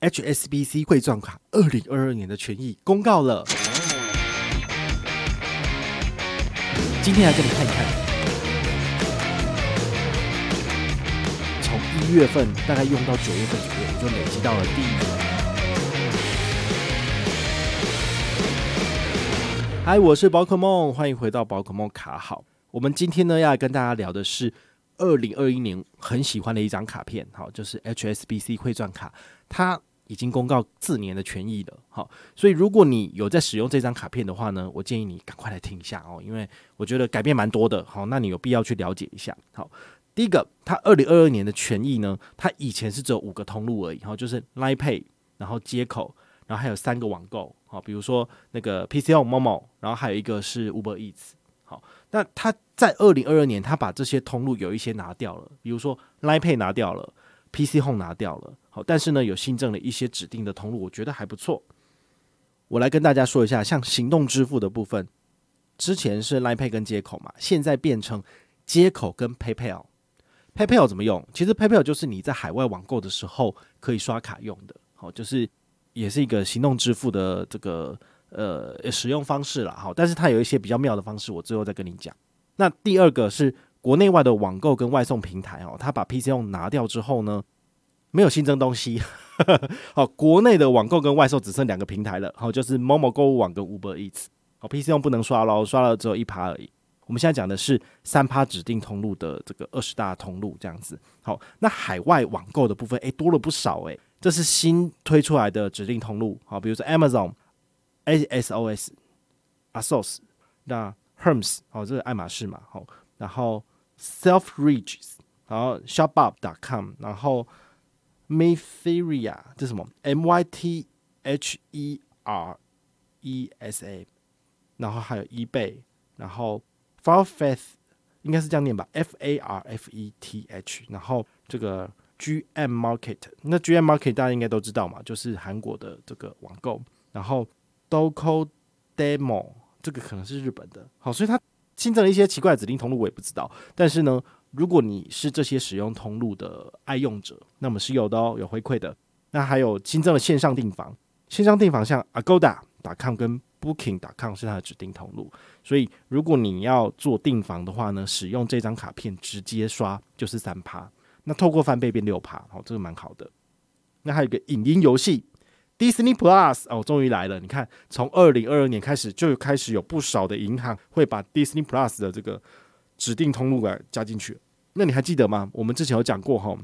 HSBC 汇钻卡二零二二年的权益公告了。今天来给你看一看，从一月份大概用到九月份左右，我就累积到了第一个。嗨，我是宝可梦，欢迎回到宝可梦卡好。我们今天呢要跟大家聊的是二零二一年很喜欢的一张卡片，好，就是 HSBC 汇钻卡，它。已经公告四年的权益了，好，所以如果你有在使用这张卡片的话呢，我建议你赶快来听一下哦，因为我觉得改变蛮多的，好，那你有必要去了解一下。好，第一个，它二零二二年的权益呢，它以前是只有五个通路而已，好，就是 Line Pay，然后接口，然后还有三个网购，好，比如说那个 PChome Momo，然后还有一个是 Uber Eats，好，那它在二零二二年，它把这些通路有一些拿掉了，比如说 Line Pay 拿掉了。PChome 拿掉了，好，但是呢，有新增了一些指定的通路，我觉得还不错。我来跟大家说一下，像行动支付的部分，之前是 Line Pay 跟接口嘛，现在变成接口跟 PayPal。PayPal 怎么用？其实 PayPal 就是你在海外网购的时候可以刷卡用的，好，就是也是一个行动支付的这个呃使用方式了，好，但是它有一些比较妙的方式，我最后再跟你讲。那第二个是。国内外的网购跟外送平台哦，它把 PChome 拿掉之后呢，没有新增东西。好，国内的网购跟外送只剩两个平台了，好，就是 Momo 购物网跟 Uber Eats。好，PChome 不能刷了，刷了只有一趴而已。我们现在讲的是三趴指定通路的这个二十大通路这样子。好，那海外网购的部分，诶，多了不少诶，这是新推出来的指定通路。好，比如说 Amazon、ASOS、ASOS，那 Hermes，好，这是爱马仕嘛，好，然后。Selfridges，然后 ShopUp.com，然后 Mytheria，这什么？M Y T H E R E S A，然后还有 eBay，然后 Farfetch 应该是这样念吧？F A R F E T H，然后这个 G M Market，那 G M Market 大家应该都知道嘛，就是韩国的这个网购，然后 Dokodemo，这个可能是日本的，好，所以它。新增了一些奇怪的指定通路，我也不知道。但是呢，如果你是这些使用通路的爱用者，那么是有的哦，有回馈的。那还有新增了线上订房，线上订房像 Agoda.com 跟 Booking.com 是它的指定通路。所以如果你要做订房的话呢，使用这张卡片直接刷就是三趴。那透过翻倍变六趴，好，这个蛮好的。那还有一个影音游戏。Disney Plus 哦，终于来了！你看，从二零二二年开始，就开始有不少的银行会把 Disney Plus 的这个指定通路给加进去。那你还记得吗？我们之前有讲过哈，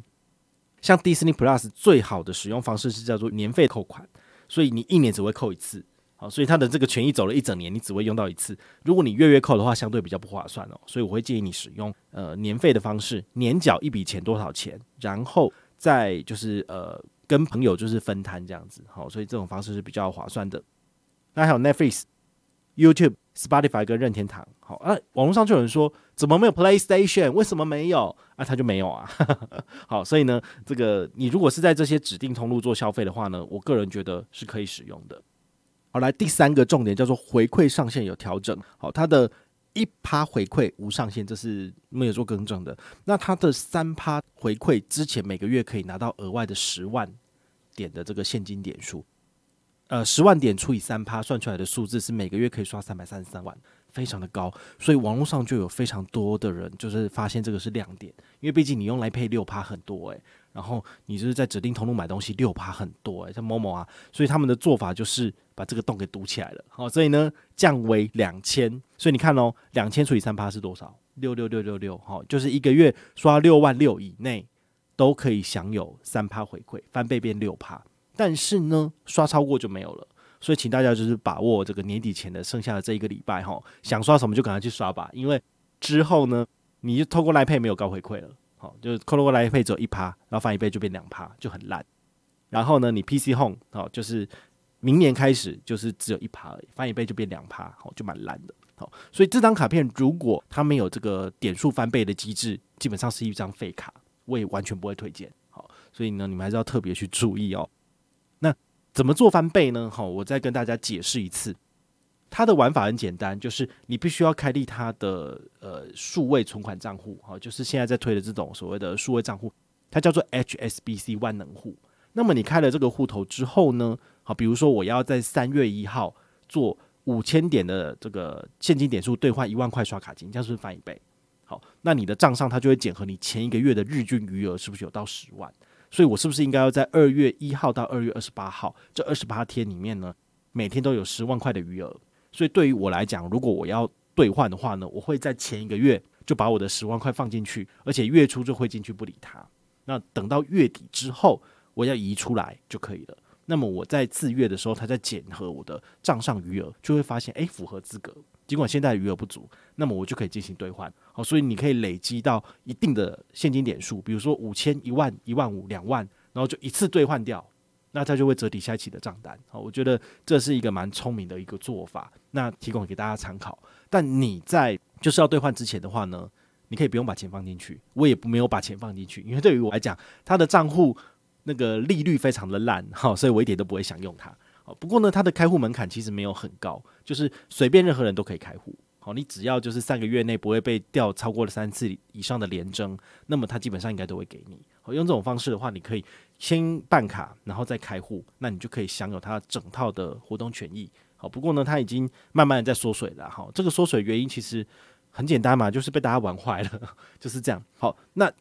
像 Disney Plus 最好的使用方式是叫做年费扣款，所以你一年只会扣一次，好，所以它的这个权益走了一整年，你只会用到一次。如果你月月扣的话，相对比较不划算哦，所以我会建议你使用呃年费的方式，年缴一笔钱多少钱，然后再就是呃。跟朋友就是分摊这样子，好，所以这种方式是比较划算的。那还有 Netflix、YouTube、Spotify 跟任天堂，好啊。网络上就有人说，怎么没有 PlayStation？为什么没有？啊，他就没有啊。好，所以呢，这个你如果是在这些指定通路做消费的话呢，我个人觉得是可以使用的。好，来第三个重点叫做回馈上限有调整，好，它的。一趴回馈无上限，这是没有做更正的。那它的三趴回馈之前每个月可以拿到额外的十万点的这个现金点数，呃，十万点除以三趴算出来的数字是每个月可以刷三百三十三万，非常的高。所以网络上就有非常多的人就是发现这个是亮点，因为毕竟你用来配六趴很多诶。然后你就是在指定通路买东西六趴很多诶、像某某啊，所以他们的做法就是把这个洞给堵起来了。好，所以呢降为两千，所以你看哦，两千除以三趴是多少？六六六六六，好，就是一个月刷六万六以内都可以享有三趴回馈，翻倍变六趴。但是呢，刷超过就没有了。所以请大家就是把握这个年底前的剩下的这一个礼拜哈，想刷什么就赶快去刷吧，因为之后呢，你就透过 Line Pay 没有高回馈了。好，就是扣过来配只有一趴，然后翻一倍就变两趴，就很烂。然后呢，你 PC Home 好，就是明年开始就是只有一趴而已，翻一倍就变两趴，好，就蛮烂的。好，所以这张卡片如果它没有这个点数翻倍的机制，基本上是一张废卡，我也完全不会推荐。好，所以呢，你们还是要特别去注意哦。那怎么做翻倍呢？好，我再跟大家解释一次。它的玩法很简单，就是你必须要开立它的呃数位存款账户，好，就是现在在推的这种所谓的数位账户，它叫做 HSBC 万能户。那么你开了这个户头之后呢，好，比如说我要在三月一号做五千点的这个现金点数兑换一万块刷卡金，这样是不是翻一倍？那你的账上它就会检核你前一个月的日均余额是不是有到十万，所以我是不是应该要在二月一号到二月二十八号这二十八天里面呢，每天都有十万块的余额？所以对于我来讲，如果我要兑换的话呢，我会在前一个月就把我的十万块放进去，而且月初就会进去不理它。那等到月底之后，我要移出来就可以了。那么我在次月的时候，他在检核我的账上余额，就会发现，诶，符合资格。尽管现在余额不足，那么我就可以进行兑换。好，所以你可以累积到一定的现金点数，比如说五千、一万、一万五、两万，然后就一次兑换掉。那它就会折抵下一期的账单，好，我觉得这是一个蛮聪明的一个做法，那提供给大家参考。但你在就是要兑换之前的话呢，你可以不用把钱放进去，我也没有把钱放进去，因为对于我来讲，它的账户那个利率非常的烂，好，所以我一点都不会想用它。好，不过呢，它的开户门槛其实没有很高，就是随便任何人都可以开户。好，你只要就是三个月内不会被调超过了三次以上的连征，那么他基本上应该都会给你。好，用这种方式的话，你可以先办卡，然后再开户，那你就可以享有它整套的活动权益。好，不过呢，它已经慢慢的在缩水了。好，这个缩水原因其实很简单嘛，就是被大家玩坏了，就是这样。好，那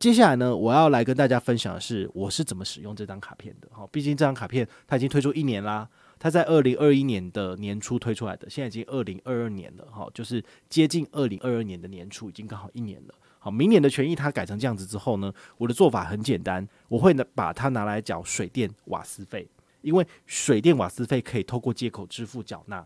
接下来呢，我要来跟大家分享的是我是怎么使用这张卡片的。好，毕竟这张卡片它已经推出一年啦。它在二零二一年的年初推出来的，现在已经二零二二年了，哈，就是接近二零二二年的年初，已经刚好一年了。好，明年的权益它改成这样子之后呢，我的做法很简单，我会呢把它拿来缴水电瓦斯费，因为水电瓦斯费可以透过接口支付缴纳，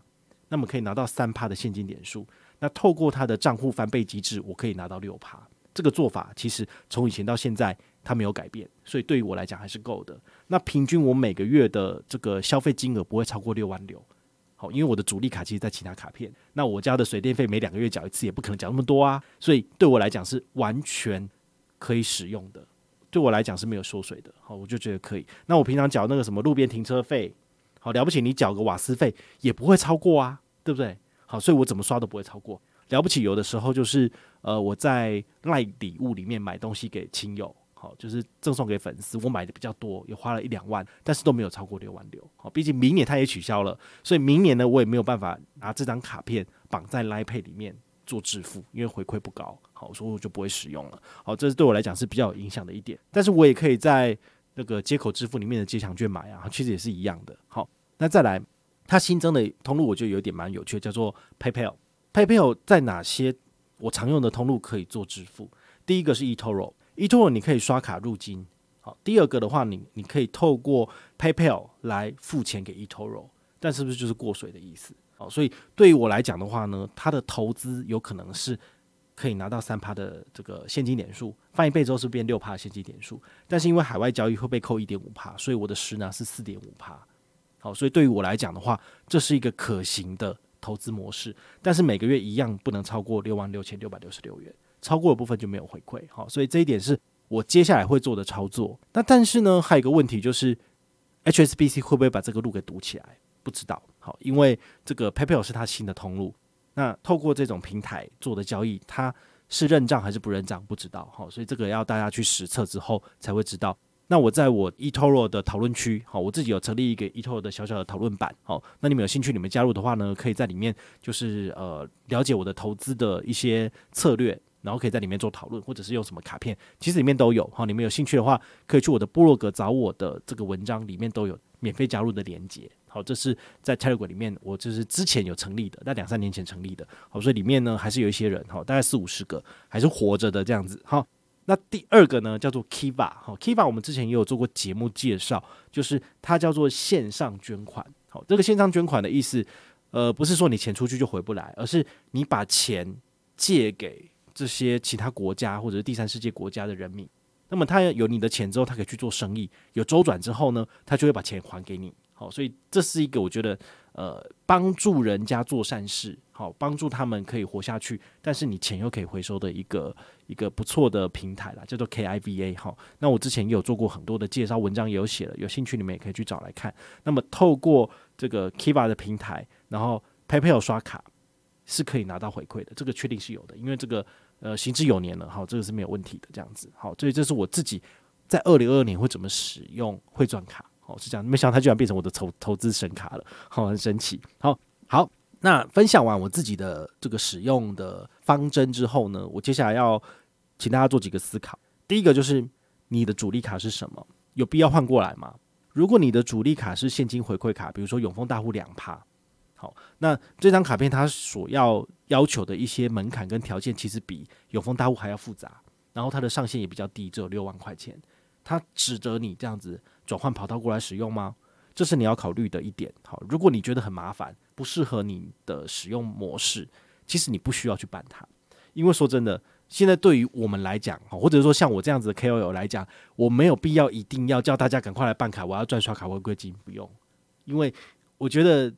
那么可以拿到三趴的现金点数，那透过它的账户翻倍机制，我可以拿到六趴。这个做法其实从以前到现在它没有改变，所以对于我来讲还是够的。那平均我每个月的这个消费金额不会超过六万六，好，因为我的主力卡其实在其他卡片，那我家的水电费每两个月缴一次，也不可能缴那么多啊，所以对我来讲是完全可以使用的，对我来讲是没有缩水的，好，我就觉得可以。那我平常缴那个什么路边停车费，好了不起，你缴个瓦斯费也不会超过啊，对不对？好，所以我怎么刷都不会超过。了不起，有的时候就是呃，我在赖礼物里面买东西给亲友，好，就是赠送给粉丝，我买的比较多，也花了一两万，但是都没有超过六万六。好，毕竟明年它也取消了，所以明年呢，我也没有办法拿这张卡片绑在 lipad 里面做支付，因为回馈不高，好，所以我就不会使用了。好，这是对我来讲是比较有影响的一点，但是我也可以在那个接口支付里面的街强券买啊，其实也是一样的。好，那再来，它新增的通路我觉得有点蛮有趣，叫做 PayPal。PayPal 在哪些我常用的通路可以做支付？第一个是 eToro，eToro 你可以刷卡入金。好，第二个的话，你你可以透过 PayPal 来付钱给 eToro，但是不是就是过水的意思？好，所以对于我来讲的话呢，它的投资有可能是可以拿到三趴的这个现金点数，翻一倍之后是变六趴现金点数，但是因为海外交易会被扣一点五趴，所以我的实拿是四点五趴。好，所以对于我来讲的话，这是一个可行的。投资模式，但是每个月一样不能超过六万六千六百六十六元，超过的部分就没有回馈。好，所以这一点是我接下来会做的操作。那但是呢，还有一个问题就是，HSBC 会不会把这个路给堵起来？不知道。好，因为这个 PayPal 是它新的通路，那透过这种平台做的交易，它是认账还是不认账？不知道。好，所以这个要大家去实测之后才会知道。那我在我 eToro 的讨论区，好，我自己有成立一个 eToro 的小小的讨论版，好，那你们有兴趣，你们加入的话呢，可以在里面就是呃了解我的投资的一些策略，然后可以在里面做讨论，或者是用什么卡片，其实里面都有，好，你们有兴趣的话，可以去我的部落格找我的这个文章，里面都有免费加入的连接，好，这是在 Telegram 里面，我就是之前有成立的，在两三年前成立的，好，所以里面呢还是有一些人，好，大概四五十个还是活着的这样子，好。那第二个呢，叫做 Kiva，好，Kiva 我们之前也有做过节目介绍，就是它叫做线上捐款。好，这个线上捐款的意思，呃，不是说你钱出去就回不来，而是你把钱借给这些其他国家或者是第三世界国家的人民，那么他有你的钱之后，他可以去做生意，有周转之后呢，他就会把钱还给你。好，所以这是一个我觉得呃帮助人家做善事，好帮助他们可以活下去，但是你钱又可以回收的一个一个不错的平台啦，叫做 KIVA。好，那我之前也有做过很多的介绍文章，也有写了，有兴趣你们也可以去找来看。那么透过这个 Kiva 的平台，然后 PayPal 刷卡是可以拿到回馈的，这个确定是有的，因为这个。呃，行之有年了，好，这个是没有问题的，这样子，好，所以这是我自己在二零二二年会怎么使用汇转卡，哦，是这样，没想到它居然变成我的投投资神卡了，好，很神奇，好，好，那分享完我自己的这个使用的方针之后呢，我接下来要请大家做几个思考，第一个就是你的主力卡是什么，有必要换过来吗？如果你的主力卡是现金回馈卡，比如说永丰大户两趴。好，那这张卡片它所要要求的一些门槛跟条件，其实比永丰大户还要复杂，然后它的上限也比较低，只有六万块钱。它值得你这样子转换跑道过来使用吗？这是你要考虑的一点。好，如果你觉得很麻烦，不适合你的使用模式，其实你不需要去办它，因为说真的，现在对于我们来讲，或者说像我这样子的 KOL 来讲，我没有必要一定要叫大家赶快来办卡，我要赚刷卡违规金，不用，因为我觉得。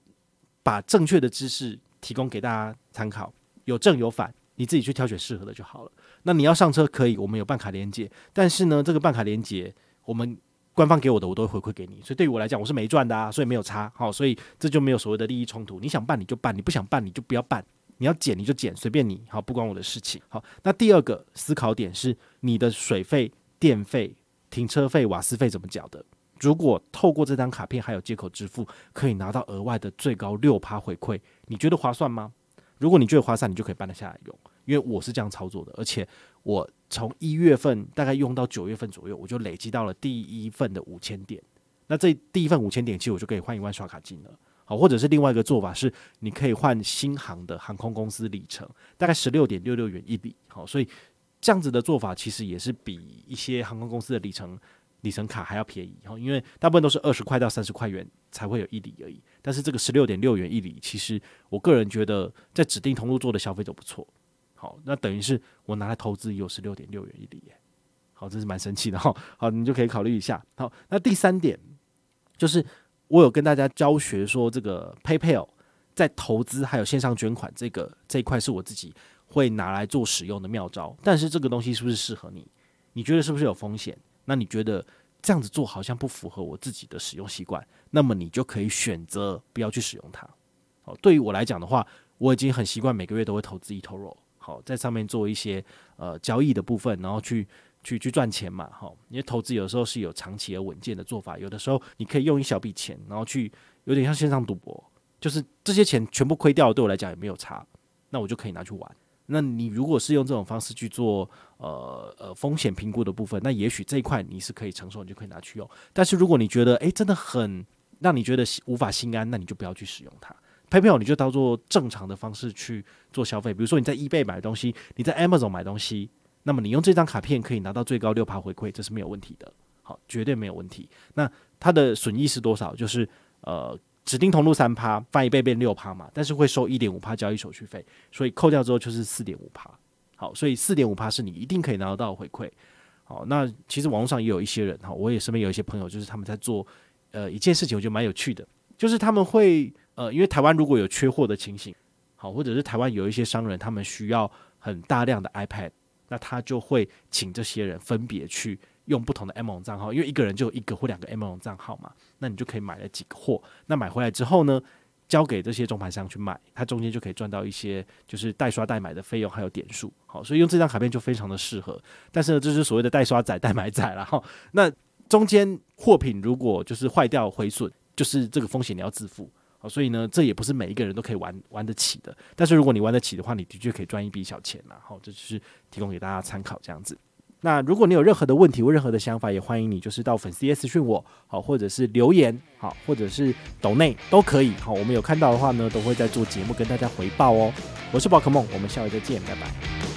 把正确的知识提供给大家参考，有正有反，你自己去挑选适合的就好了。那你要上车可以，我们有办卡连接，但是呢，这个办卡连接我们官方给我的，我都会回馈给你。所以对于我来讲，我是没赚的啊，所以没有差。好，所以这就没有所谓的利益冲突。你想办你就办，你不想办你就不要办。你要减你就减，随便你。好，不关我的事情。好，那第二个思考点是你的水费、电费、停车费、瓦斯费怎么缴的？如果透过这张卡片还有接口支付，可以拿到额外的最高六趴回馈，你觉得划算吗？如果你觉得划算，你就可以办得下来用。因为我是这样操作的，而且我从一月份大概用到九月份左右，我就累积到了第一份的五千点。那这第一份五千点，其实我就可以换一万刷卡金了。好，或者是另外一个做法是，你可以换新航的航空公司里程，大概十六点六六元一里。好，所以这样子的做法其实也是比一些航空公司的里程。里程卡还要便宜，因为大部分都是二十块到三十块元才会有一里而已。但是这个十六点六元一里，其实我个人觉得在指定通路做的消费都不错。好，那等于是我拿来投资有十六点六元一里耶。好，这是蛮神奇的哈。好，你就可以考虑一下。好，那第三点就是我有跟大家教学说，这个 PayPal 在投资还有线上捐款这个这一块是我自己会拿来做使用的妙招。但是这个东西是不是适合你？你觉得是不是有风险？那你觉得这样子做好像不符合我自己的使用习惯，那么你就可以选择不要去使用它。好，对于我来讲的话，我已经很习惯每个月都会投资 eToro，好，在上面做一些呃交易的部分，然后去去去赚钱嘛，哈，因为投资有时候是有长期而稳健的做法，有的时候你可以用一小笔钱，然后去有点像线上赌博，就是这些钱全部亏掉，对我来讲也没有差，那我就可以拿去玩。那你如果是用这种方式去做呃呃风险评估的部分，那也许这一块你是可以承受，你就可以拿去用。但是如果你觉得诶、真的很让你觉得无法心安，那你就不要去使用它。PayPal 你就当做正常的方式去做消费，比如说你在 eBay 买东西，你在 Amazon 买东西，那么你用这张卡片可以拿到最高六趴回馈，这是没有问题的，好，绝对没有问题。那它的损益是多少？就是呃。指定通路三趴，翻一倍变六趴嘛，但是会收一点五趴交易手续费，所以扣掉之后就是四点五趴。好，所以四点五趴是你一定可以拿得到回馈。好，那其实网络上也有一些人哈，我也身边有一些朋友，就是他们在做呃一件事情，我觉得蛮有趣的，就是他们会呃，因为台湾如果有缺货的情形，好，或者是台湾有一些商人他们需要很大量的 iPad，那他就会请这些人分别去。用不同的 M 龙账号，因为一个人就有一个或两个 M 龙账号嘛，那你就可以买了几个货。那买回来之后呢，交给这些中盘商去卖，他中间就可以赚到一些就是代刷代买的费用，还有点数。好，所以用这张卡片就非常的适合。但是呢，这是所谓的代刷仔、代买仔了哈。那中间货品如果就是坏掉、毁损，就是这个风险你要自负。好，所以呢，这也不是每一个人都可以玩玩得起的。但是如果你玩得起的话，你的确可以赚一笔小钱啦。好，这就是提供给大家参考这样子。那如果你有任何的问题或任何的想法，也欢迎你就是到粉丝页私讯我，好，或者是留言，好，或者是抖内都可以，好，我们有看到的话呢，都会在做节目跟大家回报哦。我是宝可梦，我们下回再见，拜拜。